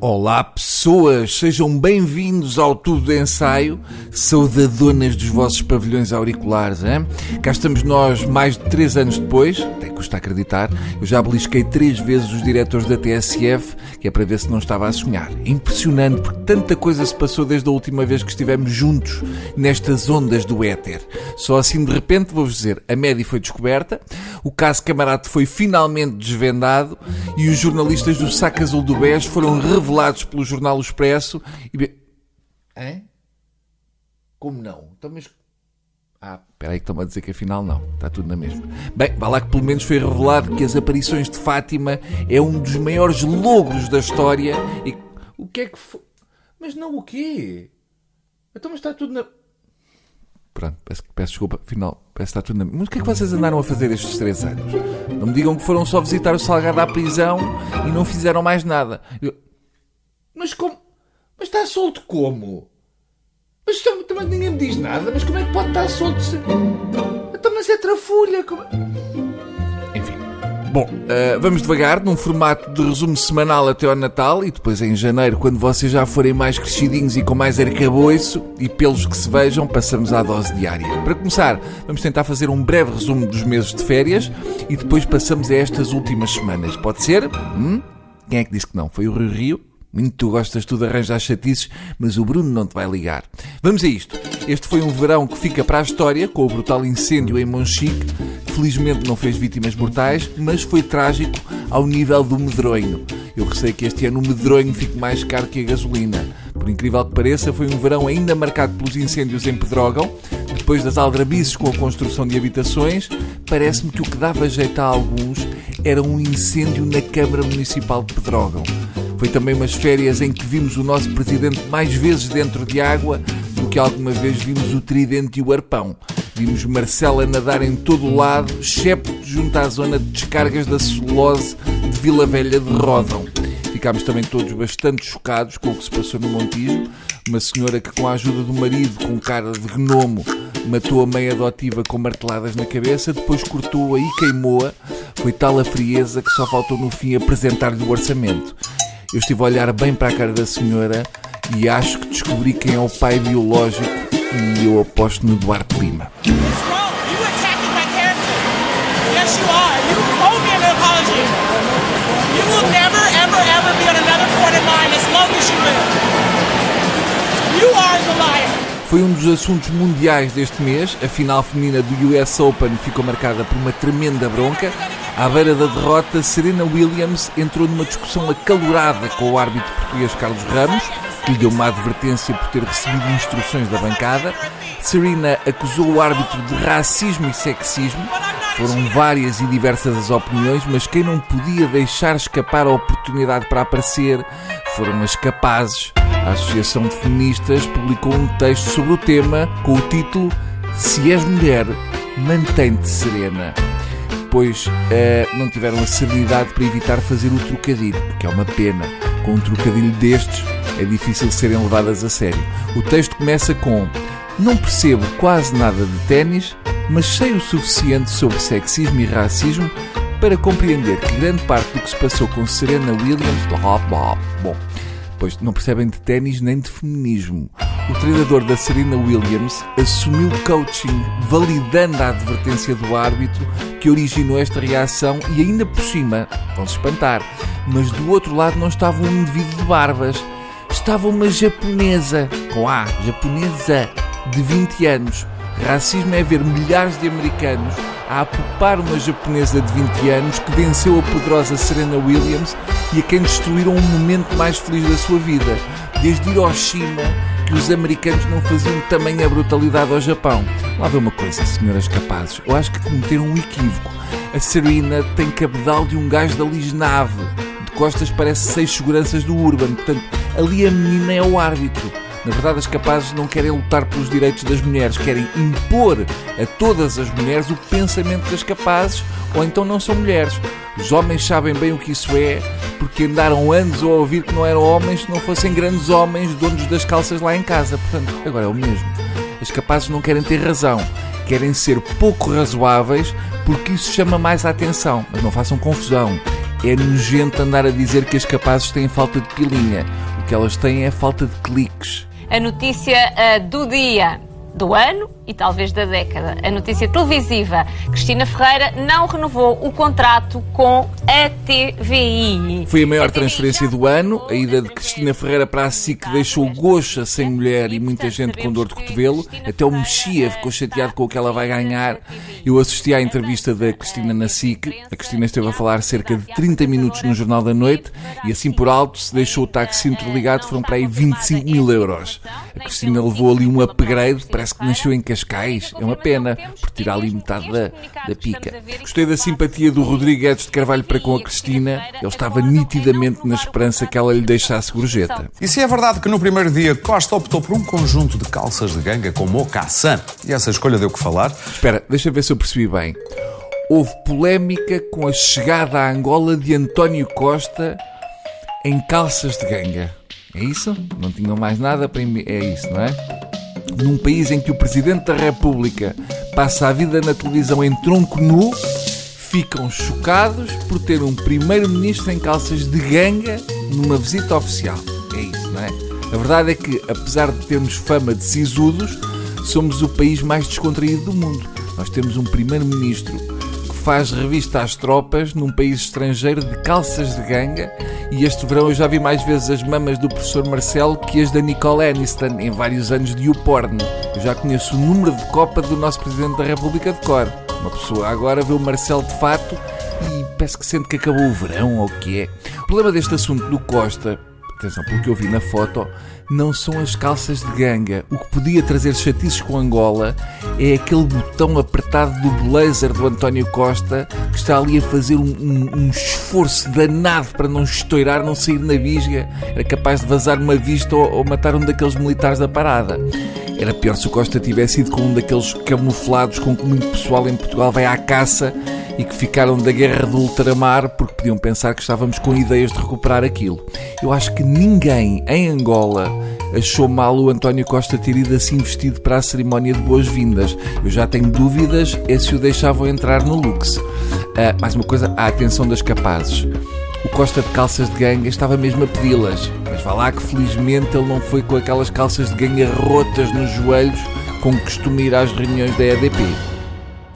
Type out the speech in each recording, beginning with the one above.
Olá pessoas, sejam bem-vindos ao Tudo de Ensaio, saudadonas dos vossos pavilhões auriculares. Hein? Cá estamos nós mais de 3 anos depois, até custa acreditar, eu já belisquei três vezes os diretores da TSF, que é para ver se não estava a sonhar. Impressionante, porque tanta coisa se passou desde a última vez que estivemos juntos nestas ondas do éter. Só assim de repente vou-vos dizer, a média foi descoberta, o caso Camarate foi finalmente desvendado e os jornalistas do Saco Azul do BES foram revelados pelo jornal Expresso e. Hã? Como não? Então, mas. Ah, espera aí que estão a dizer que afinal não. Está tudo na mesma. Bem, vá lá que pelo menos foi revelado que as aparições de Fátima é um dos maiores logros da história e... O que é que foi? Mas não o quê? Então, mas está tudo na... Pronto, peço, peço desculpa, parece que está tudo na... Mas o que é que vocês andaram a fazer estes três anos? Não me digam que foram só visitar o Salgado à prisão e não fizeram mais nada. Eu... Mas como? Mas está solto como? Mas também ninguém me diz nada. Mas como é que pode estar solto? Se... Então, mas é trafulha. Como... Bom, uh, vamos devagar, num formato de resumo semanal até ao Natal e depois em janeiro, quando vocês já forem mais crescidinhos e com mais arcabouço e pelos que se vejam, passamos à dose diária. Para começar, vamos tentar fazer um breve resumo dos meses de férias e depois passamos a estas últimas semanas. Pode ser? Hum? Quem é que disse que não? Foi o Rio Rio? Muito tu gostas tu de arranjar chatices, mas o Bruno não te vai ligar. Vamos a isto. Este foi um verão que fica para a história, com o brutal incêndio em Monchique, que felizmente não fez vítimas mortais, mas foi trágico ao nível do medronho. Eu receio que este ano o medronho fique mais caro que a gasolina. Por incrível que pareça, foi um verão ainda marcado pelos incêndios em Pedrógão. Depois das aldrabices com a construção de habitações, parece-me que o que dava jeito a alguns era um incêndio na Câmara Municipal de Pedrógão. Foi também umas férias em que vimos o nosso presidente mais vezes dentro de água do que alguma vez vimos o tridente e o arpão. Vimos Marcela nadar em todo o lado, excepto junto à zona de descargas da celulose de Vila Velha de Rodão. Ficámos também todos bastante chocados com o que se passou no Montijo. Uma senhora que, com a ajuda do marido, com cara de gnomo, matou a mãe adotiva com marteladas na cabeça, depois cortou-a e queimou-a. Foi tal a frieza que só faltou no fim apresentar-lhe o orçamento. Eu estive a olhar bem para a cara da senhora e acho que descobri quem é o pai biológico e eu aposto no Duarte Lima. Foi um dos assuntos mundiais deste mês. A final feminina do US Open ficou marcada por uma tremenda bronca. À beira da derrota, Serena Williams entrou numa discussão acalorada com o árbitro português Carlos Ramos, que lhe deu uma advertência por ter recebido instruções da bancada. Serena acusou o árbitro de racismo e sexismo. Foram várias e diversas as opiniões, mas quem não podia deixar escapar a oportunidade para aparecer foram as capazes a Associação de Feministas publicou um texto sobre o tema com o título Se és mulher, mantém-te serena. Pois uh, não tiveram a serenidade para evitar fazer o trocadilho, porque é uma pena. Com um trocadilho destes é difícil serem levadas a sério. O texto começa com Não percebo quase nada de ténis, mas sei o suficiente sobre sexismo e racismo para compreender que grande parte do que se passou com Serena Williams. Blá, blá, bom, pois não percebem de ténis nem de feminismo. O treinador da Serena Williams assumiu coaching, validando a advertência do árbitro que originou esta reação e ainda por cima, vão-se espantar, mas do outro lado não estava um indivíduo de barbas, estava uma japonesa, com A, japonesa, de 20 anos. Racismo é ver milhares de americanos a apupar uma japonesa de 20 anos que venceu a poderosa Serena Williams e a quem destruíram um momento mais feliz da sua vida, desde Hiroshima, que os americanos não faziam tamanha brutalidade ao Japão. Lá vê uma coisa, senhoras capazes, eu acho que cometeram um equívoco. A Serena tem cabedal de um gajo da Lisnave, costas parece seis seguranças do Urban, portanto, ali a menina é o árbitro. Na verdade, as capazes não querem lutar pelos direitos das mulheres, querem impor a todas as mulheres o pensamento das capazes, ou então não são mulheres. Os homens sabem bem o que isso é, porque andaram anos a ouvir que não eram homens se não fossem grandes homens, donos das calças lá em casa. Portanto, agora é o mesmo. As capazes não querem ter razão, querem ser pouco razoáveis, porque isso chama mais a atenção. Mas não façam confusão. É nojento andar a dizer que as capazes têm falta de pilinha. O que elas têm é falta de cliques. A notícia uh, do dia do ano e talvez da década. A notícia televisiva: Cristina Ferreira não renovou o contrato com a TVI. Foi a maior a transferência do ano. A ida de Cristina Ferreira para a SIC deixou Goxa sem mulher e muita gente com dor de cotovelo. Até o Mexia ficou chateado com o que ela vai ganhar. Eu assisti à entrevista da Cristina na SIC. A Cristina esteve a falar cerca de 30 minutos no Jornal da Noite e assim por alto se deixou o táxi ligado foram para aí 25 mil euros. A Cristina levou ali um upgrade, parece que nasceu em Cascais. É uma pena, por tirar ali metade da, da pica. Gostei da simpatia do Rodrigues de Carvalho para com a Cristina. Ele estava nitidamente na esperança que ela lhe deixasse gorjeta. E se é verdade que no primeiro dia Costa optou por um conjunto de calças de ganga com mocassin, e essa escolha deu que falar? Espera, deixa ver se eu percebi bem. Houve polémica com a chegada à Angola de António Costa em calças de ganga. É isso? Não tinham mais nada para... É isso, não é? Num país em que o Presidente da República passa a vida na televisão em tronco nu, ficam chocados por ter um Primeiro-Ministro em calças de ganga numa visita oficial. É isso, não é? A verdade é que, apesar de termos fama de sisudos, somos o país mais descontraído do mundo. Nós temos um Primeiro-Ministro faz revista às tropas num país estrangeiro de calças de ganga e este verão eu já vi mais vezes as mamas do professor Marcelo que as da Nicole Aniston em vários anos de YouPorn. Eu já conheço o número de copa do nosso Presidente da República de cor. Uma pessoa agora vê o Marcelo de fato e parece que sente que acabou o verão ou o que é. O problema deste assunto do Costa atenção, pelo que eu vi na foto, não são as calças de ganga. O que podia trazer chatices com Angola é aquele botão apertado do blazer do António Costa que está ali a fazer um, um, um esforço danado para não estourar, não sair na visga. Era capaz de vazar uma vista ou, ou matar um daqueles militares da parada. Era pior se o Costa tivesse ido com um daqueles camuflados com que muito pessoal em Portugal vai à caça e que ficaram da guerra do ultramar porque podiam pensar que estávamos com ideias de recuperar aquilo. Eu acho que ninguém em Angola achou mal o António Costa ter ido assim vestido para a cerimónia de boas-vindas. Eu já tenho dúvidas é se o deixavam entrar no Lux. Uh, mais uma coisa, a atenção das capazes. O Costa de calças de ganga estava mesmo a pedi-las, mas vá lá que felizmente ele não foi com aquelas calças de ganga rotas nos joelhos com que costuma ir às reuniões da EDP.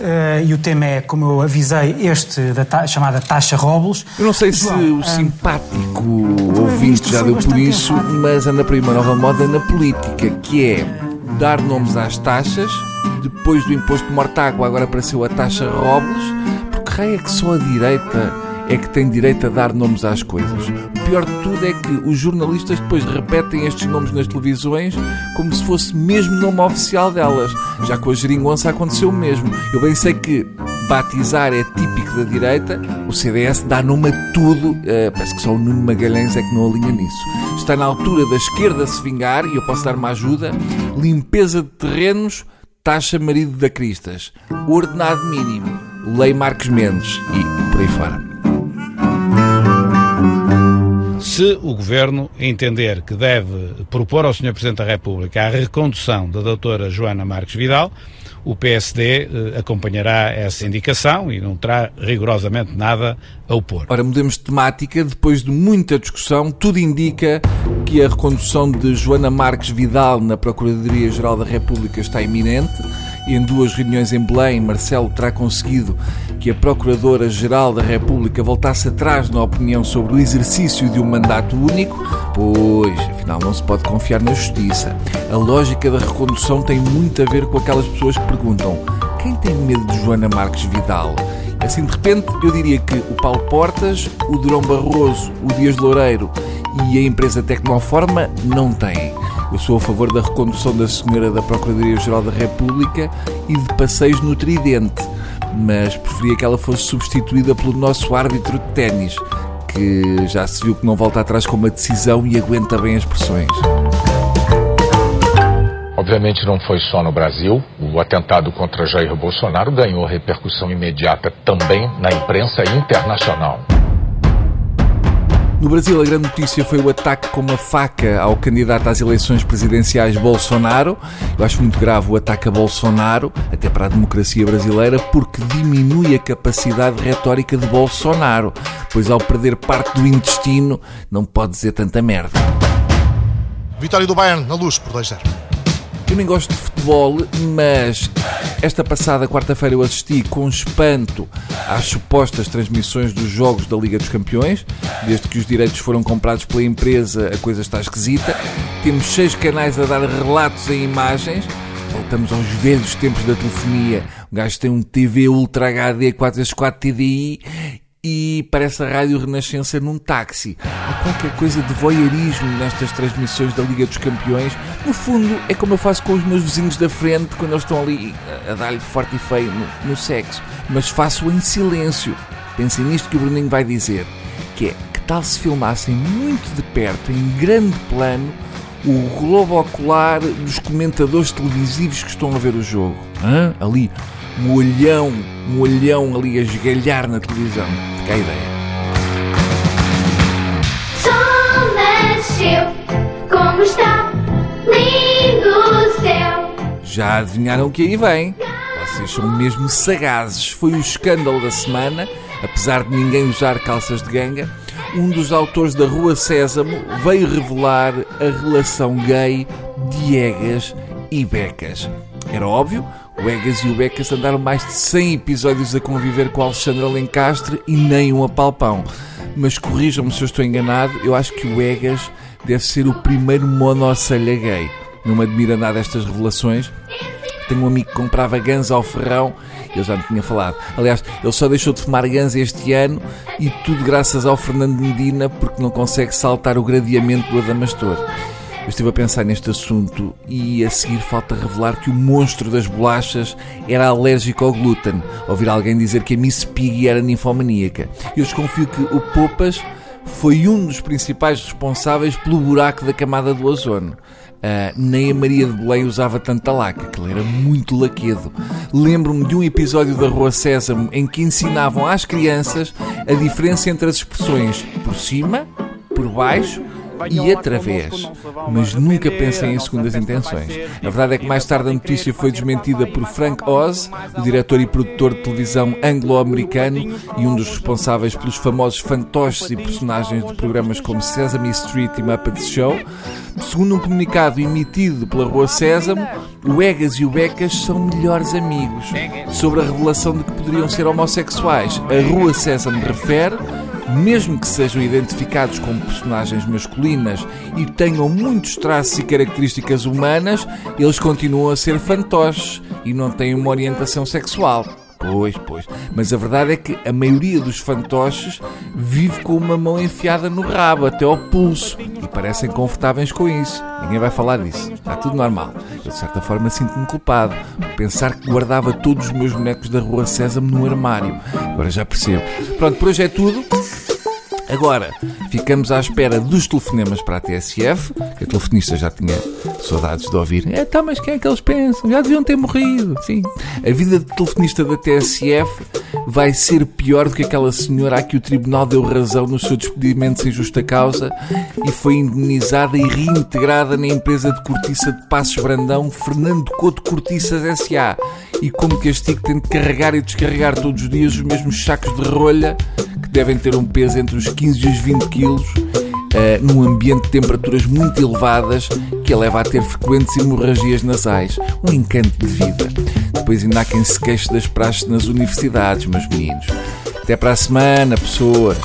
Uh, e o tema é, como eu avisei, este da ta chamada taxa Robles. Eu não sei se Bom, o uh, simpático ouvinte já deu por isso, mas anda para aí uma nova moda na política, que é dar nomes às taxas, depois do imposto de mortágua agora apareceu a taxa Robles, porque raio é que só a direita é que tem direito a dar nomes às coisas. Pior de tudo é que os jornalistas depois repetem estes nomes nas televisões como se fosse mesmo nome oficial delas. Já com a geringonça aconteceu o mesmo. Eu bem sei que batizar é típico da direita, o CDS dá nome a tudo, uh, parece que só o Nuno Magalhães é que não alinha nisso. Está na altura da esquerda se vingar, e eu posso dar uma ajuda, limpeza de terrenos, taxa marido da Cristas, ordenado mínimo, lei Marcos Mendes e por aí fora. Se o Governo entender que deve propor ao Sr. Presidente da República a recondução da doutora Joana Marques Vidal, o PSD eh, acompanhará essa indicação e não terá rigorosamente nada a opor. Ora, mudemos de temática. Depois de muita discussão, tudo indica que a recondução de Joana Marques Vidal na Procuradoria-Geral da República está iminente. Em duas reuniões em Belém, Marcelo terá conseguido que a Procuradora-Geral da República voltasse atrás na opinião sobre o exercício de um mandato único, pois, afinal, não se pode confiar na justiça. A lógica da recondução tem muito a ver com aquelas pessoas que perguntam: quem tem medo de Joana Marques Vidal? Assim, de repente, eu diria que o Paulo Portas, o Durão Barroso, o Dias Loureiro e a empresa Tecnoforma não têm. Eu sou a favor da recondução da senhora da Procuradoria-Geral da República e de passeios no Tridente mas preferia que ela fosse substituída pelo nosso árbitro de ténis, que já se viu que não volta atrás com uma decisão e aguenta bem as pressões. Obviamente não foi só no Brasil. O atentado contra Jair Bolsonaro ganhou repercussão imediata também na imprensa internacional. No Brasil, a grande notícia foi o ataque com uma faca ao candidato às eleições presidenciais Bolsonaro. Eu acho muito grave o ataque a Bolsonaro, até para a democracia brasileira, porque diminui a capacidade retórica de Bolsonaro. pois ao perder parte do intestino não pode dizer tanta merda. Vitória do Bayern na luz por 2-0. Eu nem gosto de futebol, mas esta passada quarta-feira eu assisti com espanto às supostas transmissões dos jogos da Liga dos Campeões. Desde que os direitos foram comprados pela empresa, a coisa está esquisita. Temos seis canais a dar relatos em imagens. Voltamos aos velhos tempos da telefonia. O gajo tem um TV Ultra HD 4x4 TDI e parece a Rádio Renascença num táxi. Há qualquer coisa de voyeurismo nestas transmissões da Liga dos Campeões. No fundo, é como eu faço com os meus vizinhos da frente quando eles estão ali a dar-lhe forte e feio no, no sexo. Mas faço em silêncio. Pensem nisto que o Bruninho vai dizer. Que é, que tal se filmassem muito de perto, em grande plano, o globo ocular dos comentadores televisivos que estão a ver o jogo. Hã? Ali, um olhão, um olhão ali a esgalhar na televisão. Fica a ideia. Sol nasceu, como está lindo o céu. Já adivinharam o que aí vem? Vocês são mesmo sagazes. Foi o escândalo da semana, apesar de ninguém usar calças de ganga. Um dos autores da Rua Sésamo veio revelar a relação gay de Egas e Becas. Era óbvio, o Egas e o Becas andaram mais de 100 episódios a conviver com Alexandre Alencastre e nem um apalpão. Mas corrijam-me se eu estou enganado, eu acho que o Egas deve ser o primeiro monocelha gay. Não me admira nada estas revelações. Tenho um amigo que comprava ganza ao ferrão, eu já me tinha falado. Aliás, ele só deixou de fumar ganza este ano e tudo graças ao Fernando Medina porque não consegue saltar o gradiamento do Adamastor. Eu estive a pensar neste assunto e a seguir falta revelar que o monstro das bolachas era alérgico ao glúten. Ouvir alguém dizer que a Miss Piggy era ninfomaníaca. Eu desconfio que o Popas foi um dos principais responsáveis pelo buraco da camada do ozono. Uh, nem a Maria de Belém usava tanta laca, que ele era muito laquedo. Lembro-me de um episódio da Rua Sésamo em que ensinavam às crianças a diferença entre as expressões por cima, por baixo e através, mas nunca pensem em segundas intenções. A verdade é que mais tarde a notícia foi desmentida por Frank Oz, o diretor e produtor de televisão anglo-americano e um dos responsáveis pelos famosos fantoches e personagens de programas como Sesame Street e Muppet Show. Segundo um comunicado emitido pela Rua Sésamo, o Egas e o Becas são melhores amigos. Sobre a revelação de que poderiam ser homossexuais, a Rua Sésamo refere mesmo que sejam identificados como personagens masculinas e tenham muitos traços e características humanas, eles continuam a ser fantoches e não têm uma orientação sexual. Pois, pois. Mas a verdade é que a maioria dos fantoches vive com uma mão enfiada no rabo, até ao pulso, e parecem confortáveis com isso. Ninguém vai falar disso. Está tudo normal. Eu, de certa forma, sinto-me culpado por pensar que guardava todos os meus bonecos da Rua Sésamo no armário. Agora já percebo. Pronto, por hoje é tudo. Agora, ficamos à espera dos telefonemas para a TSF, que a telefonista já tinha saudades de ouvir. É, tá, mas quem é que eles pensam? Já deviam ter morrido. Sim. A vida de telefonista da TSF vai ser pior do que aquela senhora a que o tribunal deu razão no seu despedimento sem justa causa e foi indenizada e reintegrada na empresa de cortiça de Passos Brandão, Fernando Couto Cortiças S.A. E como castigo tem de carregar e descarregar todos os dias os mesmos sacos de rolha devem ter um peso entre os 15 e os 20 quilos, uh, num ambiente de temperaturas muito elevadas que a leva a ter frequentes hemorragias nasais. Um encanto de vida. Depois ainda há quem se queixe das praxes nas universidades, meus meninos. Até para a semana, pessoas.